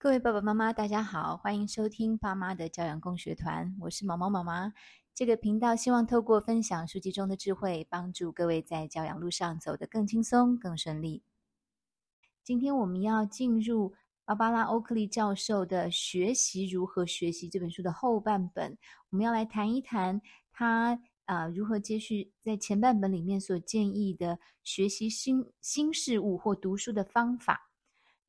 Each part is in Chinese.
各位爸爸妈妈，大家好，欢迎收听爸妈的教养共学团，我是毛毛妈妈。这个频道希望透过分享书籍中的智慧，帮助各位在教养路上走得更轻松、更顺利。今天我们要进入芭芭拉·欧克利教授的《学习如何学习》这本书的后半本，我们要来谈一谈他啊、如何接续在前半本里面所建议的学习新新事物或读书的方法。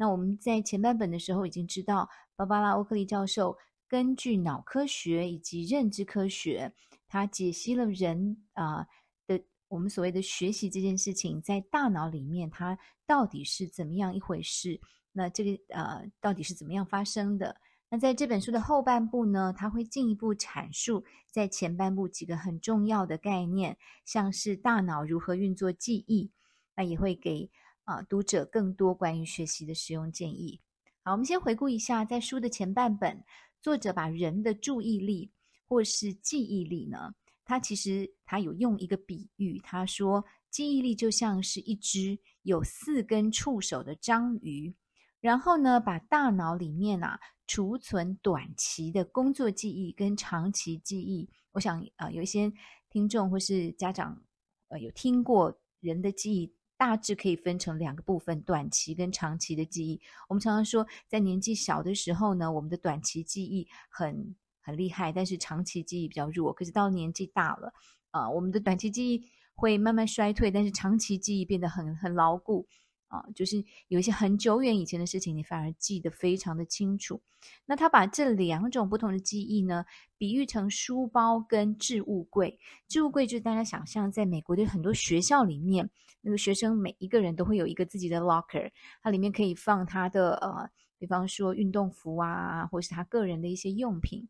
那我们在前半本的时候已经知道，芭芭拉·欧克利教授根据脑科学以及认知科学，他解析了人啊、的我们所谓的学习这件事情，在大脑里面它到底是怎么样一回事？那这个呃到底是怎么样发生的？那在这本书的后半部呢，他会进一步阐述在前半部几个很重要的概念，像是大脑如何运作记忆，那也会给。啊，读者更多关于学习的实用建议。好，我们先回顾一下，在书的前半本，作者把人的注意力或是记忆力呢，他其实他有用一个比喻，他说记忆力就像是一只有四根触手的章鱼，然后呢，把大脑里面啊储存短期的工作记忆跟长期记忆。我想啊、呃，有一些听众或是家长呃有听过人的记忆。大致可以分成两个部分：短期跟长期的记忆。我们常常说，在年纪小的时候呢，我们的短期记忆很很厉害，但是长期记忆比较弱。可是到年纪大了，啊、我们的短期记忆会慢慢衰退，但是长期记忆变得很很牢固。啊，就是有一些很久远以前的事情，你反而记得非常的清楚。那他把这两种不同的记忆呢，比喻成书包跟置物柜。置物柜就是大家想象，在美国的很多学校里面，那个学生每一个人都会有一个自己的 locker，它里面可以放他的呃，比方说运动服啊，或是他个人的一些用品。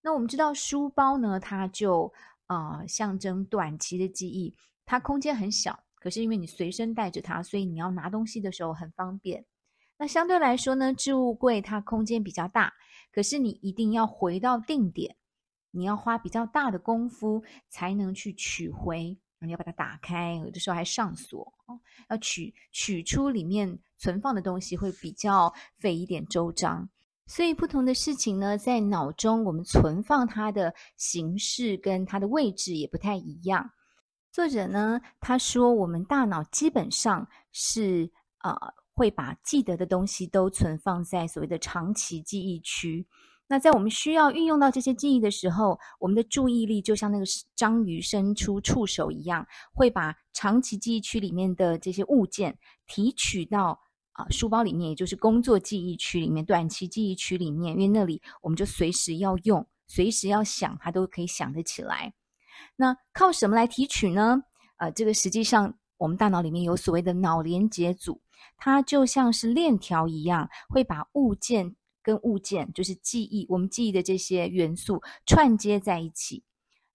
那我们知道书包呢，它就呃象征短期的记忆，它空间很小。可是因为你随身带着它，所以你要拿东西的时候很方便。那相对来说呢，置物柜它空间比较大，可是你一定要回到定点，你要花比较大的功夫才能去取回。你要把它打开，有的时候还上锁，要取取出里面存放的东西会比较费一点周章。所以不同的事情呢，在脑中我们存放它的形式跟它的位置也不太一样。作者呢，他说我们大脑基本上是呃会把记得的东西都存放在所谓的长期记忆区。那在我们需要运用到这些记忆的时候，我们的注意力就像那个章鱼伸出触手一样，会把长期记忆区里面的这些物件提取到啊、书包里面，也就是工作记忆区里面、短期记忆区里面，因为那里我们就随时要用，随时要想，它都可以想得起来。那靠什么来提取呢？呃，这个实际上我们大脑里面有所谓的脑连接组，它就像是链条一样，会把物件跟物件，就是记忆，我们记忆的这些元素串接在一起。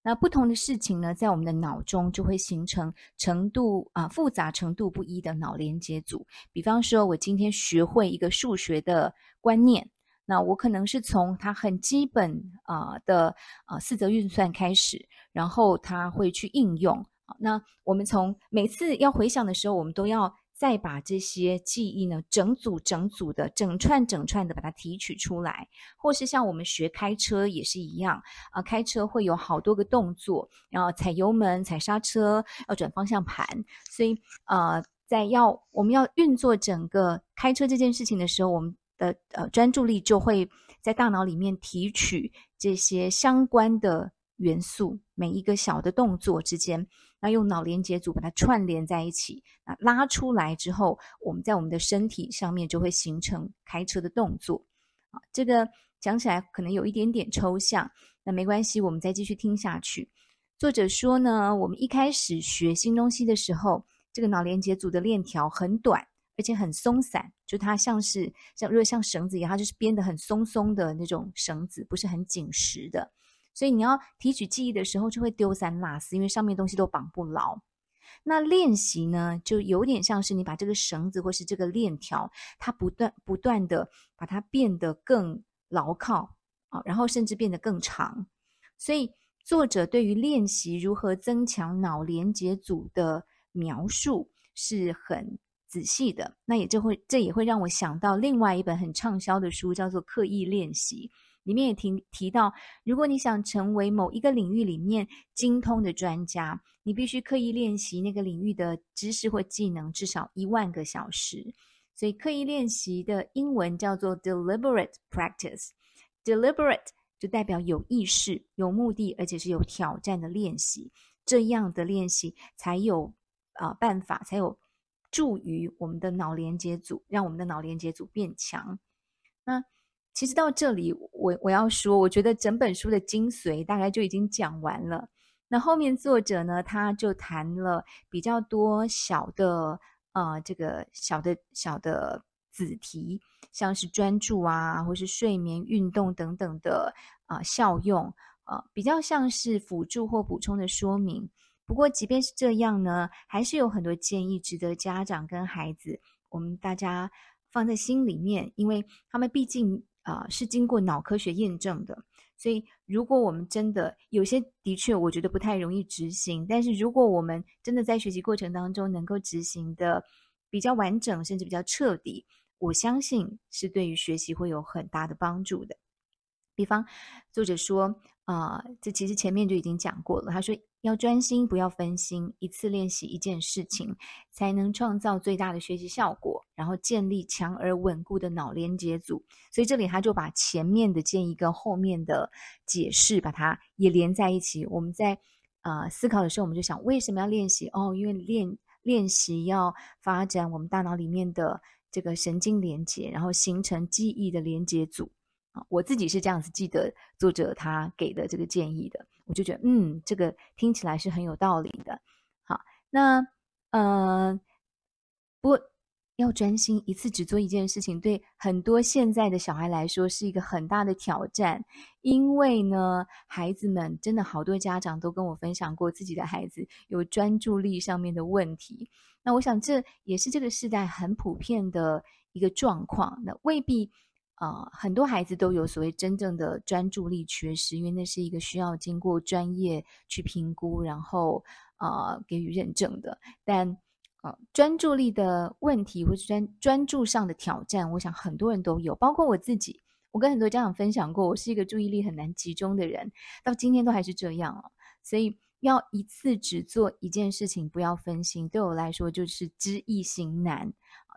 那不同的事情呢，在我们的脑中就会形成程度啊、复杂程度不一的脑连接组。比方说，我今天学会一个数学的观念。那我可能是从它很基本啊、的啊、四则运算开始，然后它会去应用。那我们从每次要回想的时候，我们都要再把这些记忆呢整组整组的整串整串的把它提取出来，或是像我们学开车也是一样啊、开车会有好多个动作，然后踩油门、踩刹车、要转方向盘，所以呃，在要我们要运作整个开车这件事情的时候，我们。的呃专注力就会在大脑里面提取这些相关的元素，每一个小的动作之间，那用脑连接组把它串联在一起，那拉出来之后，我们在我们的身体上面就会形成开车的动作。啊，这个讲起来可能有一点点抽象，那没关系，我们再继续听下去。作者说呢，我们一开始学新东西的时候，这个脑连接组的链条很短。而且很松散，就它像是像如果像绳子一样，它就是编得很松松的那种绳子，不是很紧实的。所以你要提取记忆的时候，就会丢三落四，因为上面东西都绑不牢。那练习呢，就有点像是你把这个绳子或是这个链条，它不断不断的把它变得更牢靠啊，然后甚至变得更长。所以作者对于练习如何增强脑连接组的描述是很。仔细的。那也就会，这也会让我想到另外一本很畅销的书，叫做《刻意练习》。里面也提提到，如果你想成为某一个领域里面精通的专家，你必须刻意练习那个领域的知识或技能至少一万个小时。所以，刻意练习的英文叫做 deliberate practice。deliberate 就代表有意识、有目的，而且是有挑战的练习。这样的练习才有啊、办法，才有助于我们的脑连接组，让我们的脑连接组变强。那其实到这里，我我要说，我觉得整本书的精髓大概就已经讲完了。那后面作者呢，他就谈了比较多小的呃，这个小的小的子题，像是专注啊，或是睡眠、运动等等的啊、效用啊、比较像是辅助或补充的说明。不过，即便是这样呢，还是有很多建议值得家长跟孩子我们大家放在心里面，因为他们毕竟。啊、是经过脑科学验证的，所以如果我们真的有些的确，我觉得不太容易执行，但是如果我们真的在学习过程当中能够执行的比较完整，甚至比较彻底，我相信是对于学习会有很大的帮助的。比方，作者说。啊、这其实前面就已经讲过了。他说要专心，不要分心，一次练习一件事情，才能创造最大的学习效果，然后建立强而稳固的脑连接组。所以这里他就把前面的建议跟后面的解释，把它也连在一起。我们在啊、思考的时候，我们就想为什么要练习？哦，因为练练习要发展我们大脑里面的这个神经连接，然后形成记忆的连接组啊。我自己是这样子记得作者他给的这个建议的，我就觉得嗯，这个听起来是很有道理的。好，那呃，不过要专心一次只做一件事情，对很多现在的小孩来说是一个很大的挑战，因为呢，孩子们真的好多家长都跟我分享过自己的孩子有专注力上面的问题。那我想这也是这个时代很普遍的一个状况，那未必。啊、很多孩子都有所谓真正的专注力缺失，因为那是一个需要经过专业去评估，然后啊、给予认证的。但啊、呃，专注力的问题或是专专注上的挑战，我想很多人都有，包括我自己。我跟很多家长分享过，我是一个注意力很难集中的人，到今天都还是这样哦。所以要一次只做一件事情，不要分心，对我来说就是知易行难。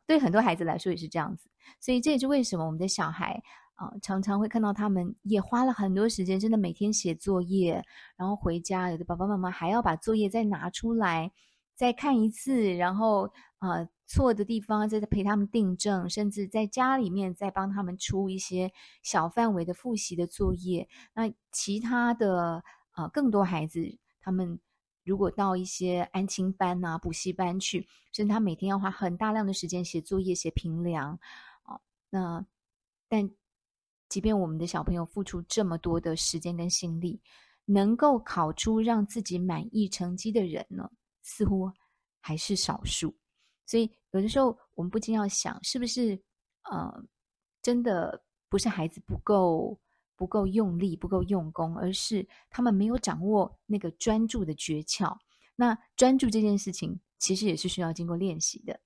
对很多孩子来说也是这样子。所以这也是为什么我们的小孩啊、常常会看到他们也花了很多时间，真的每天写作业，然后回家，有的爸爸妈妈还要把作业再拿出来再看一次，然后啊、错的地方再陪他们订正，甚至在家里面再帮他们出一些小范围的复习的作业。那其他的啊、更多孩子他们如果到一些安亲班啊、补习班去，甚至他每天要花很大量的时间写作业、写评量。那，但即便我们的小朋友付出这么多的时间跟心力，能够考出让自己满意成绩的人呢，似乎还是少数。所以有的时候我们不禁要想，是不是呃，真的不是孩子不够不够用力、不够用功，而是他们没有掌握那个专注的诀窍。那专注这件事情，其实也是需要经过练习的。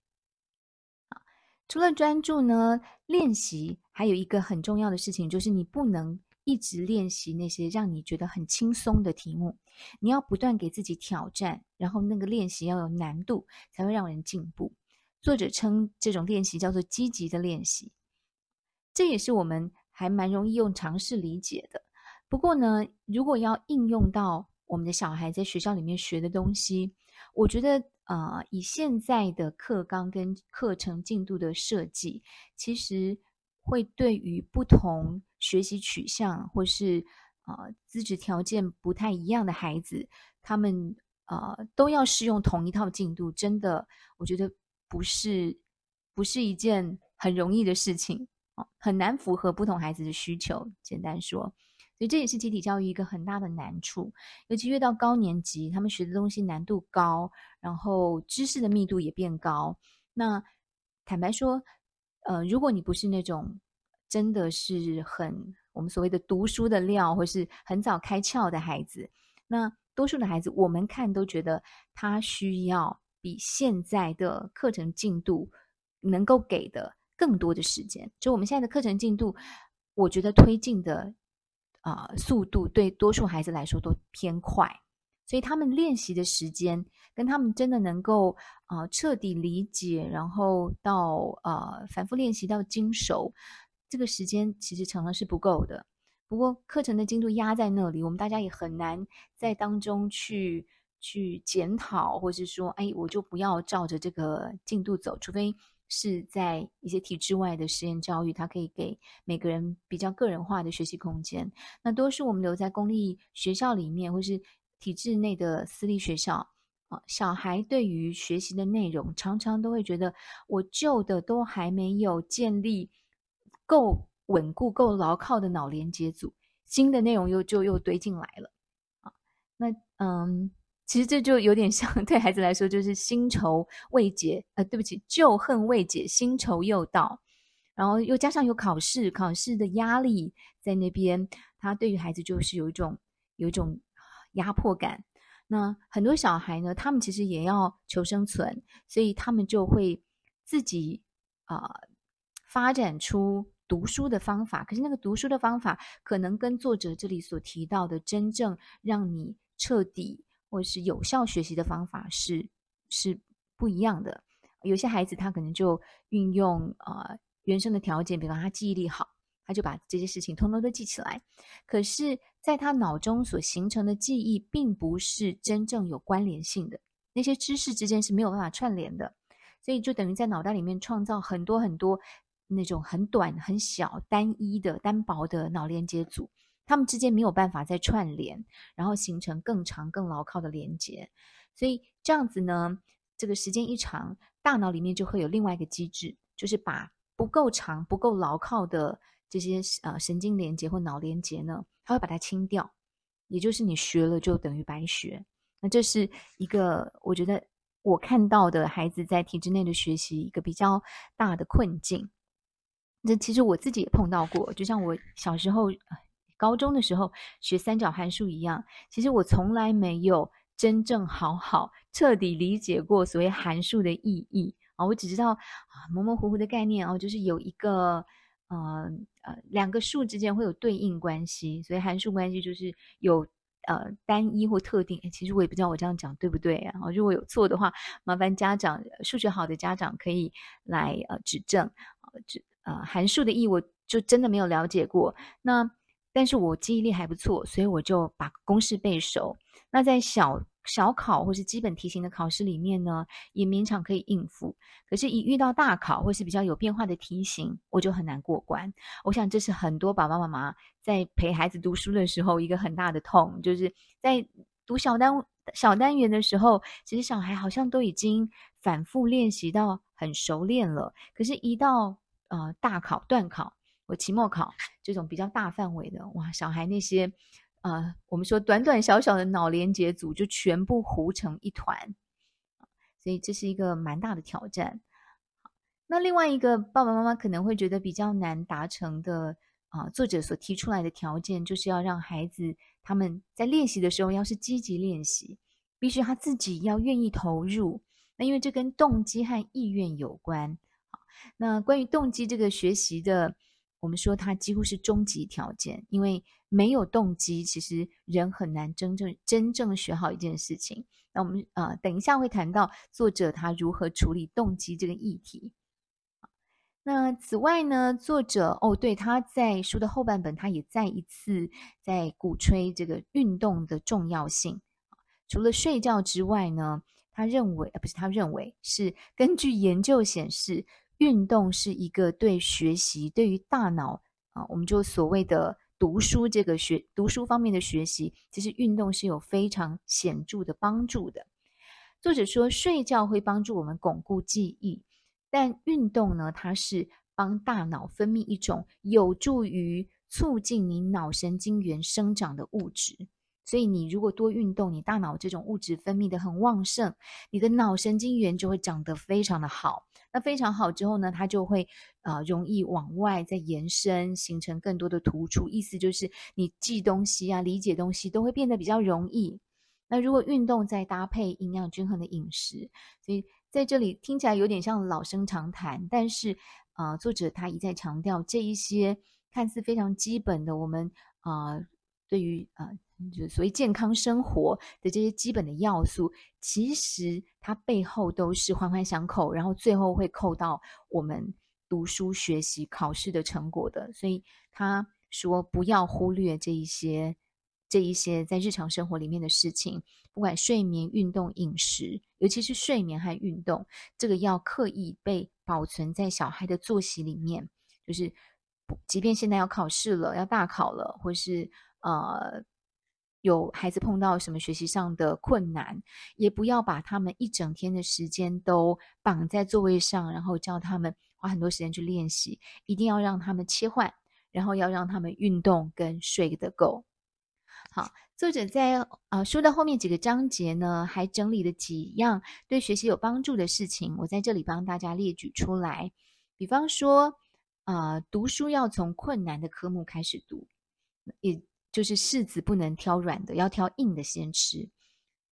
除了专注呢，练习还有一个很重要的事情，就是你不能一直练习那些让你觉得很轻松的题目，你要不断给自己挑战，然后那个练习要有难度，才会让人进步。作者称这种练习叫做积极的练习，这也是我们还蛮容易用尝试理解的。不过呢，如果要应用到我们的小孩在学校里面学的东西，我觉得。啊、呃，以现在的课纲跟课程进度的设计，其实会对于不同学习取向或是、呃、资质条件不太一样的孩子，他们、呃、都要适用同一套进度，真的，我觉得不是不是一件很容易的事情啊，很难符合不同孩子的需求。简单说。所以这也是集体教育一个很大的难处，尤其越到高年级，他们学的东西难度高，然后知识的密度也变高。那坦白说，呃，如果你不是那种真的是很我们所谓的读书的料，或是很早开窍的孩子，那多数的孩子我们看都觉得他需要比现在的课程进度能够给的更多的时间。就我们现在的课程进度，我觉得推进的啊、速度对多数孩子来说都偏快，所以他们练习的时间跟他们真的能够啊、彻底理解，然后到呃反复练习到精熟，这个时间其实常常是不够的。不过课程的进度压在那里，我们大家也很难在当中去。去检讨，或是说，哎，我就不要照着这个进度走，除非是在一些体制外的实验教育，它可以给每个人比较个人化的学习空间。那多数我们留在公立学校里面，或是体制内的私立学校啊，小孩对于学习的内容，常常都会觉得，我旧的都还没有建立够稳固、够牢靠的脑连接组，新的内容又就又堆进来了啊。那嗯。其实这就有点像 对孩子来说，就是新仇未解，呃，对不起，旧恨未解，新仇又到，然后又加上有考试，考试的压力在那边，他对于孩子就是有一种有一种压迫感。那很多小孩呢，他们其实也要求生存，所以他们就会自己啊、发展出读书的方法。可是那个读书的方法，可能跟作者这里所提到的真正让你彻底。或是有效学习的方法是是不一样的。有些孩子他可能就运用呃原生的条件，比方他记忆力好，他就把这些事情通通都记起来。可是，在他脑中所形成的记忆，并不是真正有关联性的，那些知识之间是没有办法串联的，所以就等于在脑袋里面创造很多很多那种很短、很小、单一的、单薄的脑连接组。他们之间没有办法再串联，然后形成更长、更牢靠的连接。所以这样子呢，这个时间一长，大脑里面就会有另外一个机制，就是把不够长、不够牢靠的这些呃神经连接或脑连接呢，它会把它清掉。也就是你学了就等于白学。那这是一个我觉得我看到的孩子在体制内的学习一个比较大的困境。这其实我自己也碰到过，就像我小时候。高中的时候学三角函数一样，其实我从来没有真正好好彻底理解过所谓函数的意义啊！我只知道啊模模糊糊的概念哦，就是有一个呃呃两个数之间会有对应关系，所以函数关系就是有呃单一或特定。其实我也不知道我这样讲对不对啊？如果有错的话，麻烦家长数学好的家长可以来呃指正啊。指呃函数的意义我就真的没有了解过。那但是我记忆力还不错，所以我就把公式背熟。那在小小考或是基本题型的考试里面呢，也勉强可以应付。可是，一遇到大考或是比较有变化的题型，我就很难过关。我想这是很多爸爸妈妈在陪孩子读书的时候一个很大的痛，就是在读小单小单元的时候，其实小孩好像都已经反复练习到很熟练了。可是，一到呃大考段考。我期末考这种比较大范围的，哇，小孩那些，呃，我们说短短小小的脑连接组就全部糊成一团，所以这是一个蛮大的挑战。那另外一个爸爸妈妈可能会觉得比较难达成的啊，作者所提出来的条件就是要让孩子他们在练习的时候要是积极练习，必须他自己要愿意投入。那因为这跟动机和意愿有关。那关于动机这个学习的。我们说它几乎是终极条件，因为没有动机，其实人很难真正真正学好一件事情。那我们呃，等一下会谈到作者他如何处理动机这个议题。那此外呢，作者哦，对，他在书的后半本，他也再一次在鼓吹这个运动的重要性。除了睡觉之外呢，他认为，呃，不是他认为，是根据研究显示。运动是一个对学习、对于大脑啊，我们就所谓的读书这个学读书方面的学习，其实运动是有非常显著的帮助的。作者说，睡觉会帮助我们巩固记忆，但运动呢，它是帮大脑分泌一种有助于促进你脑神经元生长的物质。所以，你如果多运动，你大脑这种物质分泌得很旺盛，你的脑神经元就会长得非常的好。那非常好之后呢，它就会呃容易往外再延伸，形成更多的突出。意思就是你记东西啊、理解东西都会变得比较容易。那如果运动再搭配营养均衡的饮食，所以在这里听起来有点像老生常谈，但是呃，作者他一再强调这一些看似非常基本的，我们啊、对于啊、就所谓健康生活的这些基本的要素，其实它背后都是环环相扣，然后最后会扣到我们读书学习考试的成果的。所以他说不要忽略这一些。这一些在日常生活里面的事情，不管睡眠、运动、饮食，尤其是睡眠和运动，这个要刻意被保存在小孩的作息里面。就是，即便现在要考试了，要大考了，或是呃有孩子碰到什么学习上的困难，也不要把他们一整天的时间都绑在座位上，然后叫他们花很多时间去练习。一定要让他们切换，然后要让他们运动跟睡得够。好，作者在呃书的后面几个章节呢，还整理了几样对学习有帮助的事情，我在这里帮大家列举出来。比方说，呃，读书要从困难的科目开始读，也就是柿子不能挑软的，要挑硬的先吃。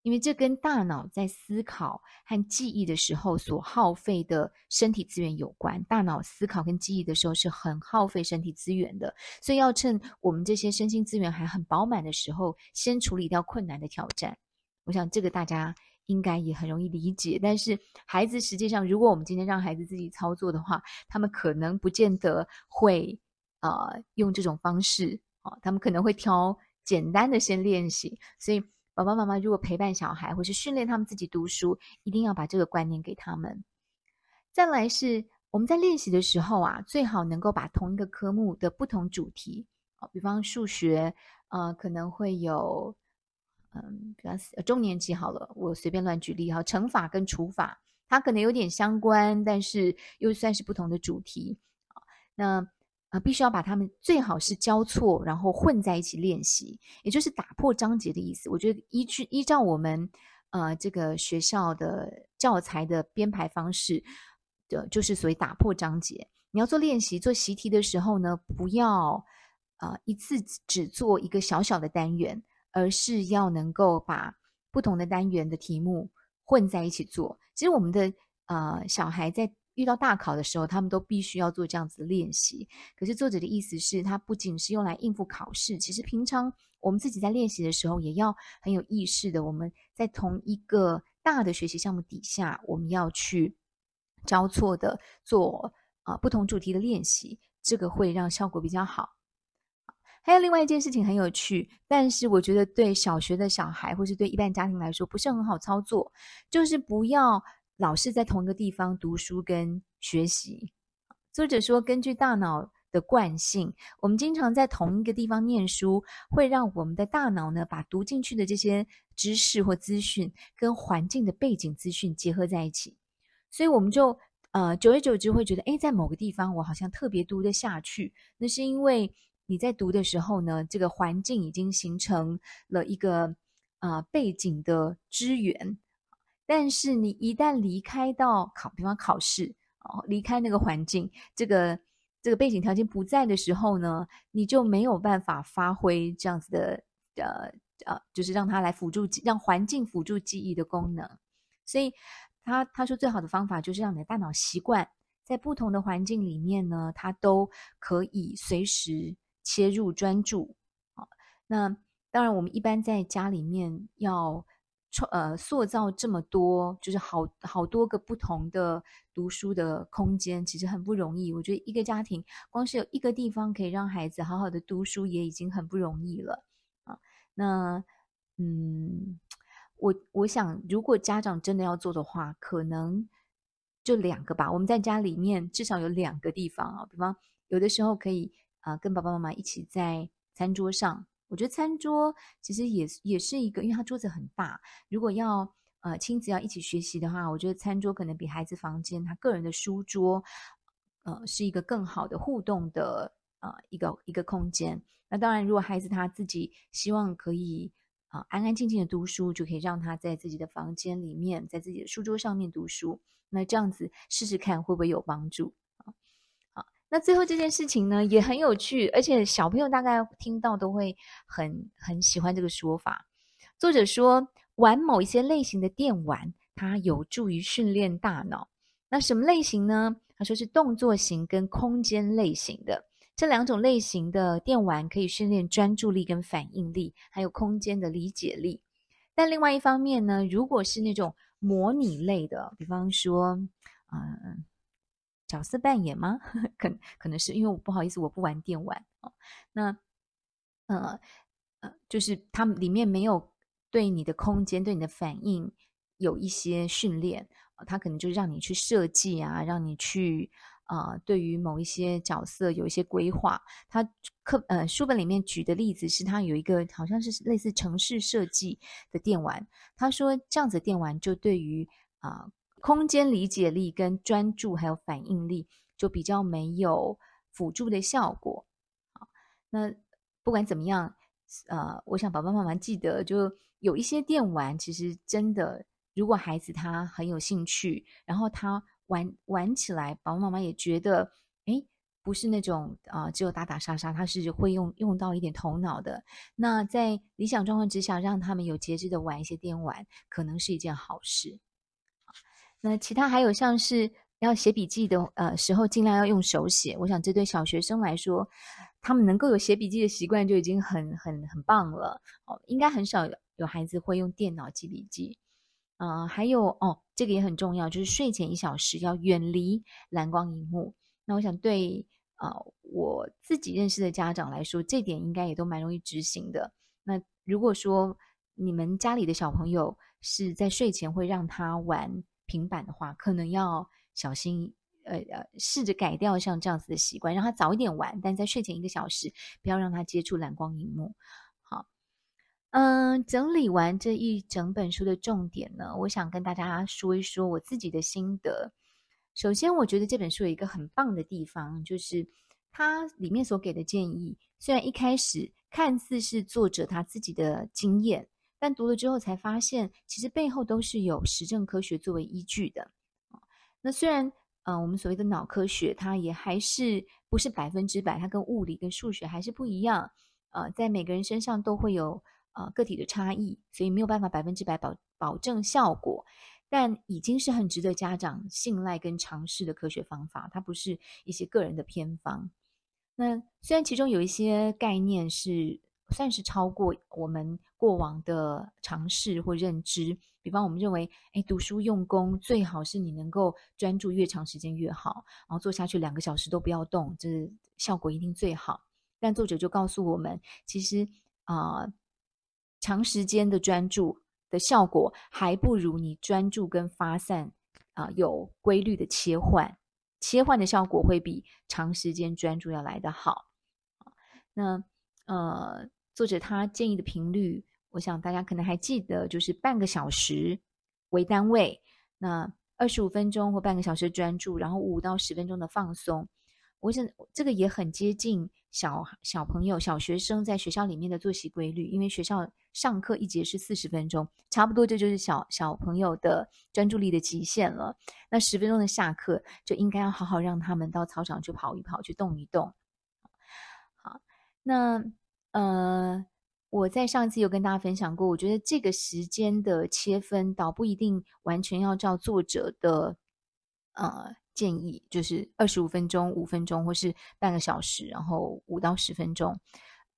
因为这跟大脑在思考和记忆的时候所耗费的身体资源有关。大脑思考跟记忆的时候是很耗费身体资源的，所以要趁我们这些身心资源还很饱满的时候，先处理掉困难的挑战。我想这个大家应该也很容易理解。但是孩子实际上，如果我们今天让孩子自己操作的话，他们可能不见得会呃用这种方式、哦，他们可能会挑简单的先练习，所以。爸爸妈妈如果陪伴小孩，或是训练他们自己读书，一定要把这个观念给他们。再来是我们在练习的时候啊，最好能够把同一个科目的不同主题，啊，比方数学，呃，可能会有，嗯，比方中年级好了，我随便乱举例哈，乘法跟除法，它可能有点相关，但是又算是不同的主题，啊，那。啊，必须要把它们最好是交错，然后混在一起练习，也就是打破章节的意思。我觉得依据依照我们呃这个学校的教材的编排方式的，就是所谓打破章节。你要做练习、做习题的时候呢，不要呃一次只做一个小小的单元，而是要能够把不同的单元的题目混在一起做。其实我们的呃小孩在。遇到大考的时候，他们都必须要做这样子的练习。可是作者的意思是，他不仅是用来应付考试，其实平常我们自己在练习的时候，也要很有意识的，我们在同一个大的学习项目底下，我们要去交错的做啊、不同主题的练习，这个会让效果比较好。还有另外一件事情很有趣，但是我觉得对小学的小孩或是对一般家庭来说不是很好操作，就是不要。老是在同一个地方读书跟学习。作者说，根据大脑的惯性，我们经常在同一个地方念书，会让我们的大脑呢，把读进去的这些知识或资讯跟环境的背景资讯结合在一起。所以我们就呃，久而久之会觉得，诶，在某个地方我好像特别读得下去。那是因为你在读的时候呢，这个环境已经形成了一个呃背景的资源。但是你一旦离开到考，比方考试哦，离开那个环境，这个这个背景条件不在的时候呢，你就没有办法发挥这样子的呃呃，就是让它来辅助，让环境辅助记忆的功能。所以他他说最好的方法就是让你的大脑习惯在不同的环境里面呢，它都可以随时切入专注。好，那当然我们一般在家里面要。创呃，塑造这么多，就是好好多个不同的读书的空间，其实很不容易。我觉得一个家庭光是有一个地方可以让孩子好好的读书，也已经很不容易了啊。那，嗯，我我想，如果家长真的要做的话，可能就两个吧。我们在家里面至少有两个地方啊，比方有的时候可以啊，呃，跟爸爸妈妈一起在餐桌上。我觉得餐桌其实也也是一个，因为它桌子很大。如果要呃亲子要一起学习的话，我觉得餐桌可能比孩子房间他个人的书桌，呃，是一个更好的互动的呃一个一个空间。那当然，如果孩子他自己希望可以啊、安安静静的读书，就可以让他在自己的房间里面，在自己的书桌上面读书。那这样子试试看会不会有帮助。那最后这件事情呢，也很有趣，而且小朋友大概听到都会很很喜欢这个说法。作者说，玩某一些类型的电玩，它有助于训练大脑。那什么类型呢？他说是动作型跟空间类型的这两种类型的电玩，可以训练专注力跟反应力，还有空间的理解力。但另外一方面呢，如果是那种模拟类的，比方说，嗯、角色扮演吗？可可能是因为我不好意思，我不玩电玩哦。那，呃呃，就是它里面没有对你的空间、对你的反应有一些训练，他可能就让你去设计啊，让你去。啊、呃，对于某一些角色有一些规划。他课呃书本里面举的例子是，他有一个好像是类似城市设计的电玩。他说这样子电玩就对于啊、空间理解力跟专注还有反应力就比较没有辅助的效果。好，那不管怎么样，呃，我想爸爸妈妈记得，就有一些电玩其实真的，如果孩子他很有兴趣，然后他。玩玩起来，爸爸妈妈也觉得，哎，不是那种啊、只有打打杀杀，他是会用用到一点头脑的。那在理想状况之下，让他们有节制的玩一些电玩，可能是一件好事。那其他还有像是要写笔记的呃时候，尽量要用手写。我想这对小学生来说，他们能够有写笔记的习惯就已经很很很棒了。哦，应该很少有孩子会用电脑记笔记。啊、呃，还有哦，这个也很重要，就是睡前一小时要远离蓝光荧幕。那我想对啊、呃，我自己认识的家长来说，这点应该也都蛮容易执行的。那如果说你们家里的小朋友是在睡前会让他玩平板的话，可能要小心，呃呃，试着改掉像这样子的习惯，让他早一点玩，但在睡前一个小时不要让他接触蓝光荧幕。嗯，整理完这一整本书的重点呢，我想跟大家说一说我自己的心得。首先，我觉得这本书有一个很棒的地方，就是它里面所给的建议，虽然一开始看似是作者他自己的经验，但读了之后才发现，其实背后都是有实证科学作为依据的。那虽然，嗯，我们所谓的脑科学，它也还是不是百分之百，它跟物理跟数学还是不一样。呃，在每个人身上都会有。呃，个体的差异，所以没有办法百分之百保保证效果，但已经是很值得家长信赖跟尝试的科学方法。它不是一些个人的偏方。那虽然其中有一些概念是算是超过我们过往的尝试或认知，比方我们认为，哎，读书用功最好是你能够专注越长时间越好，然后坐下去两个小时都不要动，这效果一定最好。但作者就告诉我们，其实啊。长时间的专注的效果还不如你专注跟发散啊、有规律的切换，切换的效果会比长时间专注要来得好。那呃，作者他建议的频率，我想大家可能还记得，就是半个小时为单位，那二十五分钟或半个小时专注，然后五到十分钟的放松。我想这个也很接近小小朋友、小学生在学校里面的作息规律，因为学校上课一节是四十分钟，差不多这就是小小朋友的专注力的极限了。那十分钟的下课就应该要好好让他们到操场去跑一跑，去动一动。好，那呃，我在上次有跟大家分享过，我觉得这个时间的切分倒不一定完全要照作者的呃。建议就是二十五分钟、五分钟，或是半个小时，然后五到十分钟。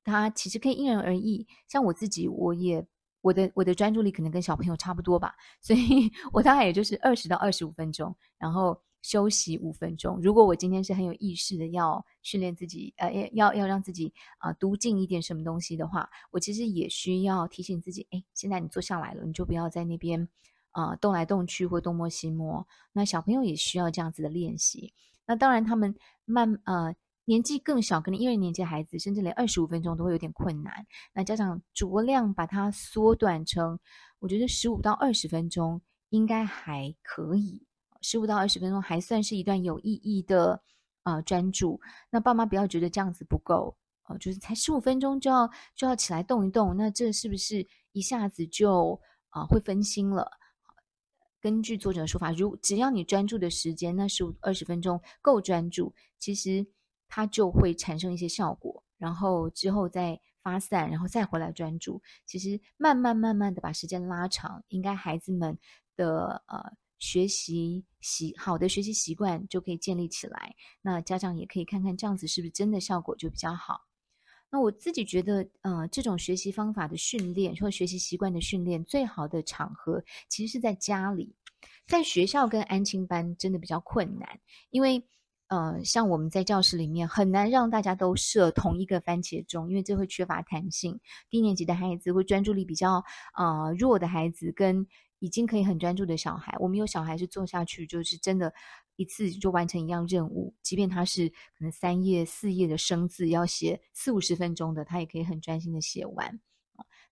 它其实可以因人而异。像我自己，我也我的我的专注力可能跟小朋友差不多吧，所以 我大概也就是二十到二十五分钟，然后休息五分钟。如果我今天是很有意识的要训练自己，呃，要要让自己啊、呃、读进一点什么东西的话，我其实也需要提醒自己，哎，现在你坐下来了，你就不要在那边。啊、动来动去或东摸西摸，那小朋友也需要这样子的练习。那当然，他们慢呃年纪更小，可能一二年级孩子，甚至连二十五分钟都会有点困难。那家长酌量把它缩短成，我觉得十五到二十分钟应该还可以。十五到二十分钟还算是一段有意义的呃专注。那爸妈不要觉得这样子不够哦、呃，就是才十五分钟就要就要起来动一动，那这是不是一下子就啊、会分心了？根据作者的说法，如只要你专注的时间，那十五二十分钟够专注，其实它就会产生一些效果，然后之后再发散，然后再回来专注。其实慢慢慢慢的把时间拉长，应该孩子们的呃学习习好的学习习惯就可以建立起来。那家长也可以看看这样子是不是真的效果就比较好。那我自己觉得，呃，这种学习方法的训练或学习习惯的训练，最好的场合其实是在家里，在学校跟安亲班真的比较困难，因为。呃，像我们在教室里面很难让大家都设同一个番茄钟，因为这会缺乏弹性。低年级的孩子或专注力比较呃弱的孩子，跟已经可以很专注的小孩，我们有小孩是坐下去就是真的，一次就完成一样任务，即便他是可能三页四页的生字要写四五十分钟的，他也可以很专心的写完。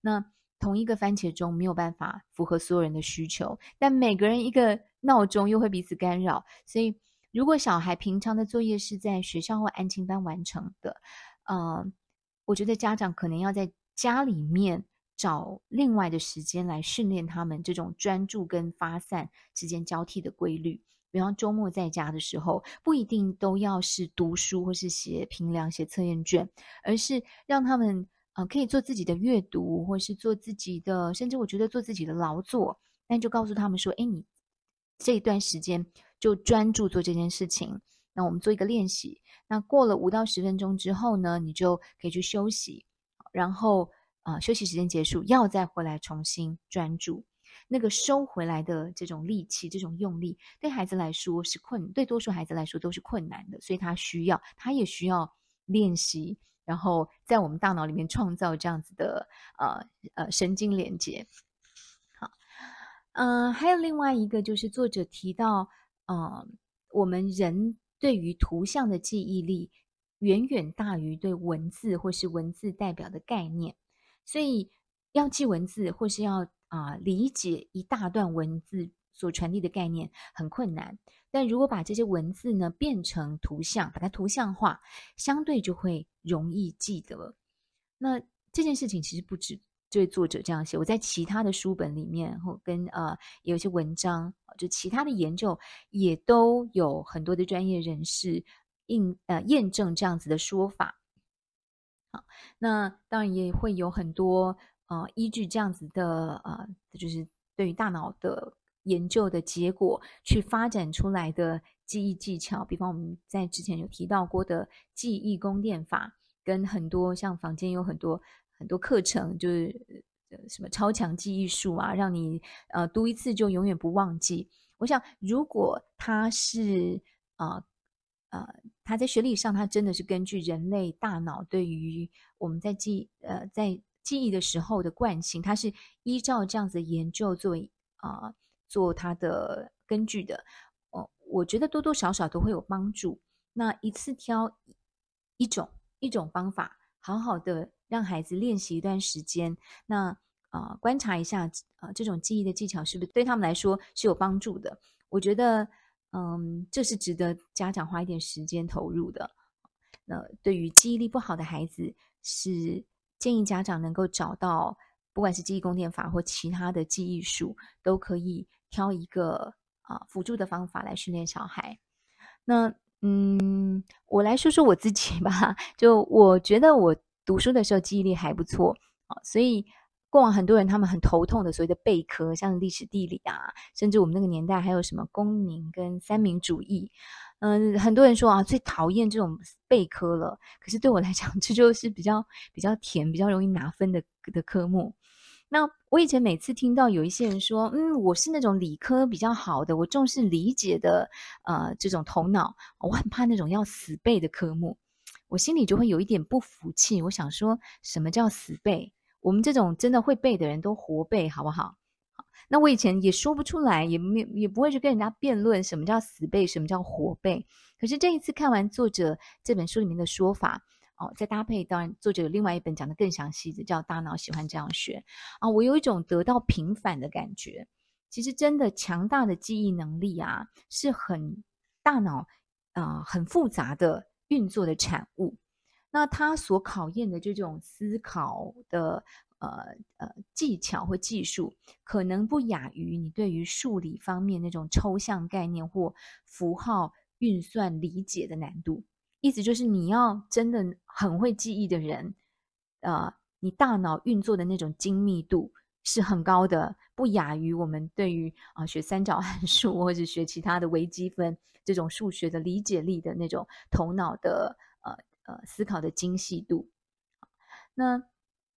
那同一个番茄钟没有办法符合所有人的需求，但每个人一个闹钟又会彼此干扰，所以。如果小孩平常的作业是在学校或安亲班完成的，呃，我觉得家长可能要在家里面找另外的时间来训练他们这种专注跟发散之间交替的规律。比方周末在家的时候，不一定都要是读书或是写评量、写测验卷，而是让他们呃可以做自己的阅读，或是做自己的，甚至我觉得做自己的劳作。但就告诉他们说：“哎，你这一段时间。”就专注做这件事情。那我们做一个练习。那过了五到十分钟之后呢，你就可以去休息。然后啊、休息时间结束，要再回来重新专注。那个收回来的这种力气，这种用力，对孩子来说是困，对多数孩子来说都是困难的。所以他需要，他也需要练习，然后在我们大脑里面创造这样子的呃呃神经连接。好，嗯、呃，还有另外一个就是作者提到。呃，我们人对于图像的记忆力远远大于对文字或是文字代表的概念，所以要记文字或是要啊、理解一大段文字所传递的概念很困难。但如果把这些文字呢变成图像，把它图像化，相对就会容易记得。那这件事情其实不止。这位作者这样写，我在其他的书本里面，或跟呃有一些文章，就其他的研究也都有很多的专业人士印呃验证这样子的说法。好，那当然也会有很多呃依据这样子的呃，就是对于大脑的研究的结果去发展出来的记忆技巧，比方我们在之前有提到过的记忆宫殿法，跟很多像坊间有很多。很多课程就是什么超强记忆术啊，让你呃读一次就永远不忘记。我想，如果他是啊呃，呃他在学历上，他真的是根据人类大脑对于我们在记呃在记忆的时候的惯性，他是依照这样子的研究作为啊、做他的根据的。哦、我觉得多多少少都会有帮助。那一次挑一种一种方法，好好的。让孩子练习一段时间，那啊、观察一下啊、呃，这种记忆的技巧是不是对他们来说是有帮助的？我觉得，嗯，这是值得家长花一点时间投入的。那对于记忆力不好的孩子，是建议家长能够找到，不管是记忆宫殿法或其他的记忆术，都可以挑一个啊、辅助的方法来训练小孩。那嗯，我来说说我自己吧，就我觉得我。读书的时候记忆力还不错啊，所以过往很多人他们很头痛的所谓的备科，像历史地理啊，甚至我们那个年代还有什么公民跟三民主义，嗯，很多人说啊最讨厌这种备科了。可是对我来讲，这就是比较比较甜、比较容易拿分的的科目。那我以前每次听到有一些人说，嗯，我是那种理科比较好的，我重视理解的呃这种头脑，我很怕那种要死背的科目。我心里就会有一点不服气，我想说什么叫死背？我们这种真的会背的人都活背，好不好？好，那我以前也说不出来，也没也不会去跟人家辩论什么叫死背，什么叫活背。可是这一次看完作者这本书里面的说法，哦，再搭配当然作者有另外一本讲的更详细的，叫《大脑喜欢这样学》啊，我有一种得到平反的感觉。其实真的强大的记忆能力啊，是很大脑啊、呃，很复杂的。运作的产物，那他所考验的这种思考的呃呃技巧或技术，可能不亚于你对于数理方面那种抽象概念或符号运算理解的难度。意思就是，你要真的很会记忆的人，呃，你大脑运作的那种精密度是很高的，不亚于我们对于啊学三角函数或者学其他的微积分这种数学的理解力的那种头脑的呃呃思考的精细度。那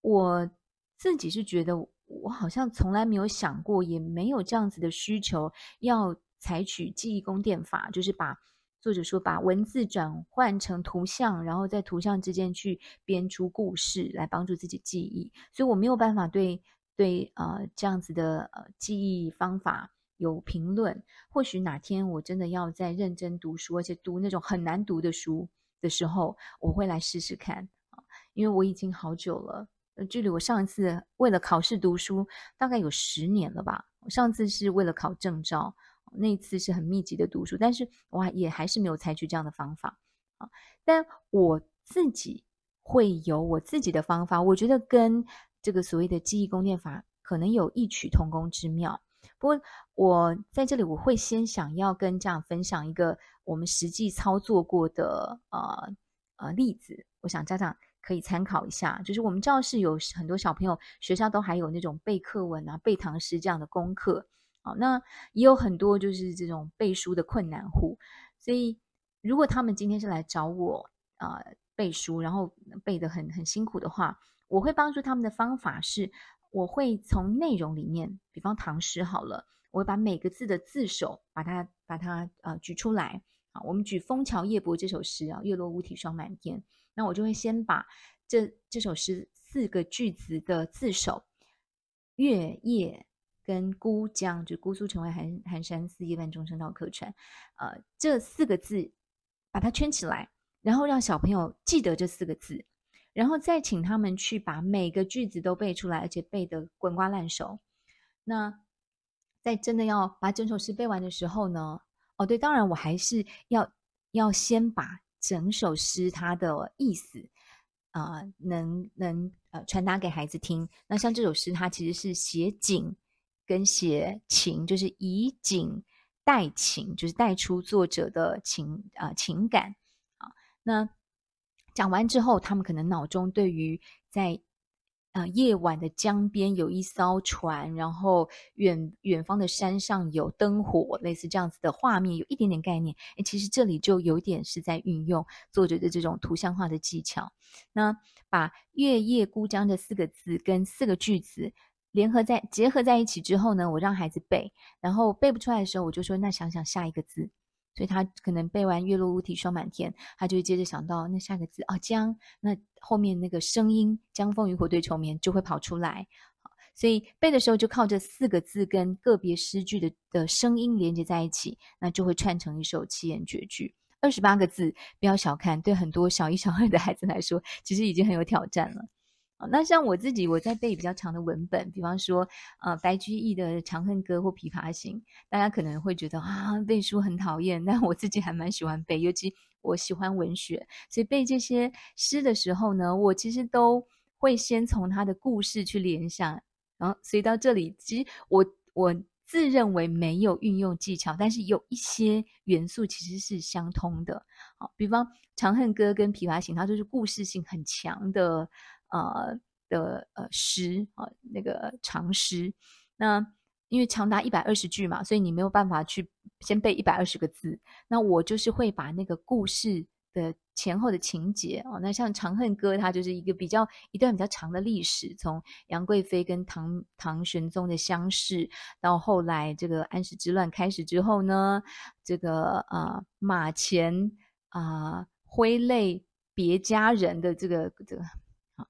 我自己是觉得，我好像从来没有想过，也没有这样子的需求，要采取记忆宫殿法，就是把。作者说，把文字转换成图像，然后在图像之间去编出故事，来帮助自己记忆。所以我没有办法对对呃这样子的呃记忆方法有评论。或许哪天我真的要再认真读书，而且读那种很难读的书的时候，我会来试试看啊。因为我已经好久了，距离我上一次为了考试读书大概有十年了吧。我上次是为了考证照。那一次是很密集的读书，但是我也还是没有采取这样的方法啊。但我自己会有我自己的方法，我觉得跟这个所谓的记忆宫殿法可能有异曲同工之妙。不过我在这里我会先想要跟家长分享一个我们实际操作过的呃呃例子，我想家长可以参考一下。就是我们教室有很多小朋友，学校都还有那种背课文啊、背唐诗这样的功课。好，那也有很多就是这种背书的困难户，所以如果他们今天是来找我啊、呃、背书，然后背得很很辛苦的话，我会帮助他们的方法是，我会从内容里面，比方唐诗好了，我会把每个字的字首把它把它呃举出来。啊，我们举《枫桥夜泊》这首诗啊，“月落乌啼霜满天”，那我就会先把这这首诗四个句子的字首“月夜”。跟孤江，就姑苏城外寒寒山寺，夜半钟声到客船，呃，这四个字把它圈起来，然后让小朋友记得这四个字，然后再请他们去把每个句子都背出来，而且背得滚瓜烂熟。那在真的要把整首诗背完的时候呢，哦，对，当然我还是要要先把整首诗它的意思啊、能能呃传达给孩子听。那像这首诗，它其实是写景。跟写情就是以景代情，就是带出作者的情啊、情感啊。那讲完之后，他们可能脑中对于在、呃、夜晚的江边有一艘船，然后远远方的山上有灯火，类似这样子的画面，有一点点概念。诶，其实这里就有点是在运用作者的这种图像化的技巧。那把“月夜孤江”这四个字跟四个句子。联合在结合在一起之后呢，我让孩子背，然后背不出来的时候，我就说：“那想想下一个字。”所以他可能背完“月落乌啼霜满天”，他就会接着想到那下个字哦，江，那后面那个声音“江枫渔火对愁眠”就会跑出来。所以背的时候就靠这四个字跟个别诗句的的声音连接在一起，那就会串成一首七言绝句。二十八个字，不要小看，对很多小一、小二的孩子来说，其实已经很有挑战了。那像我自己，我在背比较长的文本，比方说，呃，白居易的《长恨歌》或《琵琶行》，大家可能会觉得啊，背书很讨厌，但我自己还蛮喜欢背，尤其我喜欢文学，所以背这些诗的时候呢，我其实都会先从他的故事去联想，然后，所以到这里，其实我我自认为没有运用技巧，但是有一些元素其实是相通的。好，比方《长恨歌》跟《琵琶行》，它就是故事性很强的。呃的呃诗啊，那个长诗，那因为长达一百二十句嘛，所以你没有办法去先背一百二十个字。那我就是会把那个故事的前后的情节哦，那像《长恨歌》，它就是一个比较一段比较长的历史，从杨贵妃跟唐唐玄宗的相识，到后来这个安史之乱开始之后呢，这个呃马前啊挥泪别家人的这个这个。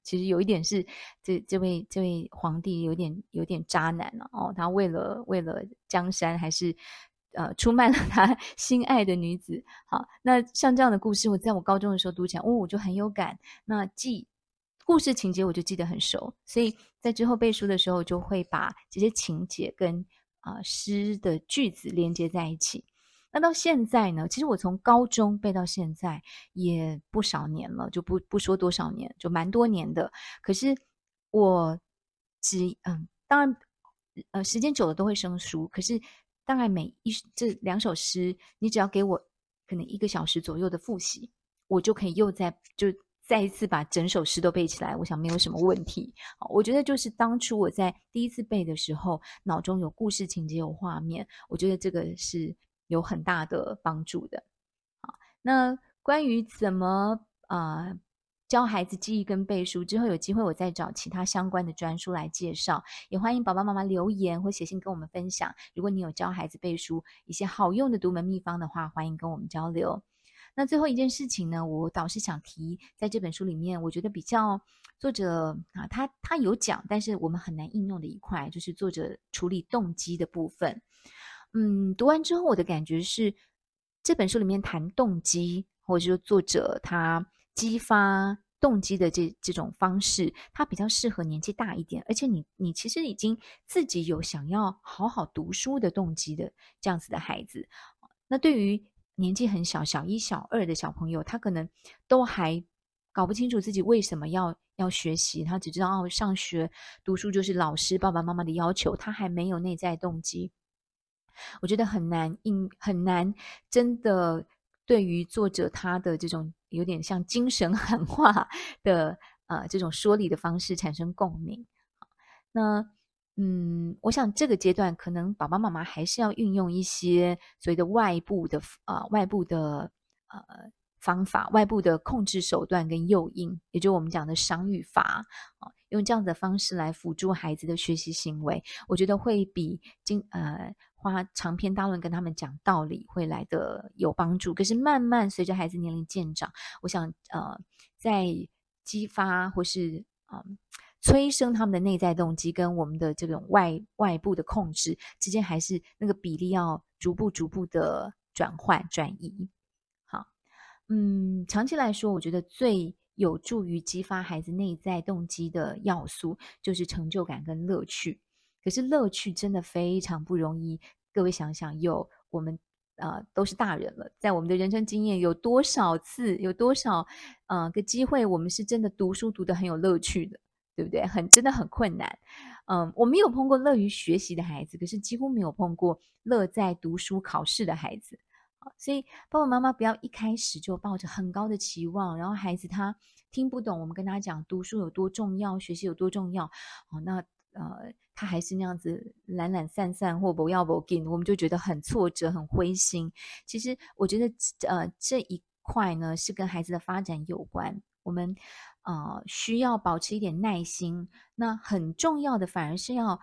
其实有一点是，这这位这位皇帝有点有点渣男了哦，他为了为了江山，还是呃出卖了他 心爱的女子。好，那像这样的故事，我在我高中的时候读起来，哦，我就很有感。那记故事情节，我就记得很熟，所以在之后背书的时候，就会把这些情节跟啊、诗的句子连接在一起。那到现在呢？其实我从高中背到现在也不少年了，就不不说多少年，就蛮多年的。可是我只嗯，当然呃，时间久了都会生疏。可是大概每一这两首诗，你只要给我可能一个小时左右的复习，我就可以又再就再一次把整首诗都背起来，我想没有什么问题。我觉得就是当初我在第一次背的时候，脑中有故事情节、有画面，我觉得这个是有很大的帮助的。好，那关于怎么啊？教孩子记忆跟背书之后，有机会我再找其他相关的专书来介绍。也欢迎爸爸妈妈留言或写信跟我们分享。如果你有教孩子背书一些好用的独门秘方的话，欢迎跟我们交流。那最后一件事情呢，我倒是想提，在这本书里面，我觉得比较作者啊，他他有讲，但是我们很难应用的一块，就是作者处理动机的部分。嗯，读完之后，我的感觉是，这本书里面谈动机，或者说作者他。激发动机的这这种方式，它比较适合年纪大一点，而且你你其实已经自己有想要好好读书的动机的这样子的孩子。那对于年纪很小，小一、小二的小朋友，他可能都还搞不清楚自己为什么要要学习，他只知道哦，上学读书就是老师爸爸妈妈的要求，他还没有内在动机。我觉得很难，应很难真的。对于作者他的这种有点像精神喊话的呃这种说理的方式产生共鸣，那嗯，我想这个阶段可能爸爸妈妈还是要运用一些所谓的外部的啊外部的呃方法、外部的控制手段跟诱因，也就我们讲的赏与罚啊，用这样的方式来辅助孩子的学习行为，我觉得会比经呃。花长篇大论跟他们讲道理会来的有帮助，可是慢慢随着孩子年龄渐长，我想呃，在激发或是嗯、催生他们的内在动机跟我们的这种外外部的控制之间，还是那个比例要逐步逐步的转换转移。嗯，长期来说，我觉得最有助于激发孩子内在动机的要素就是成就感跟乐趣。可是乐趣真的非常不容易。各位想想，有我们呃都是大人了，在我们的人生经验有多少次，有多少呃个机会，我们是真的读书读得很有乐趣的，对不对？很真的很困难。嗯、我没有碰过乐于学习的孩子，可是几乎没有碰过乐在读书考试的孩子。所以爸爸妈妈不要一开始就抱着很高的期望，然后孩子他听不懂我们跟他讲读书有多重要，学习有多重要。哦，那。呃，他还是那样子懒懒散散或不要不紧，我们就觉得很挫折、很灰心。其实我觉得，呃，这一块呢是跟孩子的发展有关。我们呃需要保持一点耐心。那很重要的反而是要，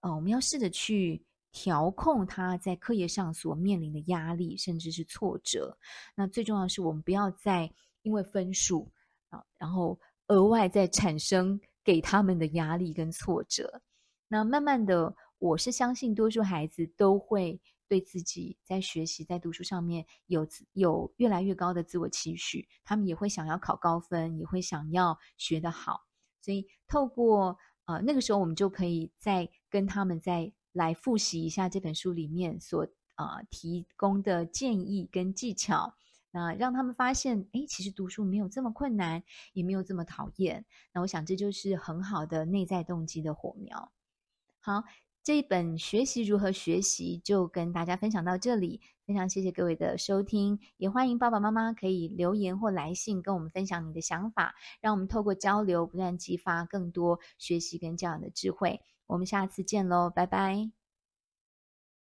呃，我们要试着去调控他在课业上所面临的压力，甚至是挫折。那最重要的是，我们不要再因为分数啊，然后额外再产生。给他们的压力跟挫折，那慢慢的，我是相信多数孩子都会对自己在学习、在读书上面有有越来越高的自我期许，他们也会想要考高分，也会想要学得好。所以透过呃那个时候，我们就可以再跟他们再来复习一下这本书里面所啊、呃、提供的建议跟技巧。那让他们发现，诶，其实读书没有这么困难，也没有这么讨厌。那我想这就是很好的内在动机的火苗。好，这一本学习如何学习就跟大家分享到这里，非常谢谢各位的收听，也欢迎爸爸妈妈可以留言或来信跟我们分享你的想法，让我们透过交流不断激发更多学习跟教养的智慧。我们下次见喽，拜拜。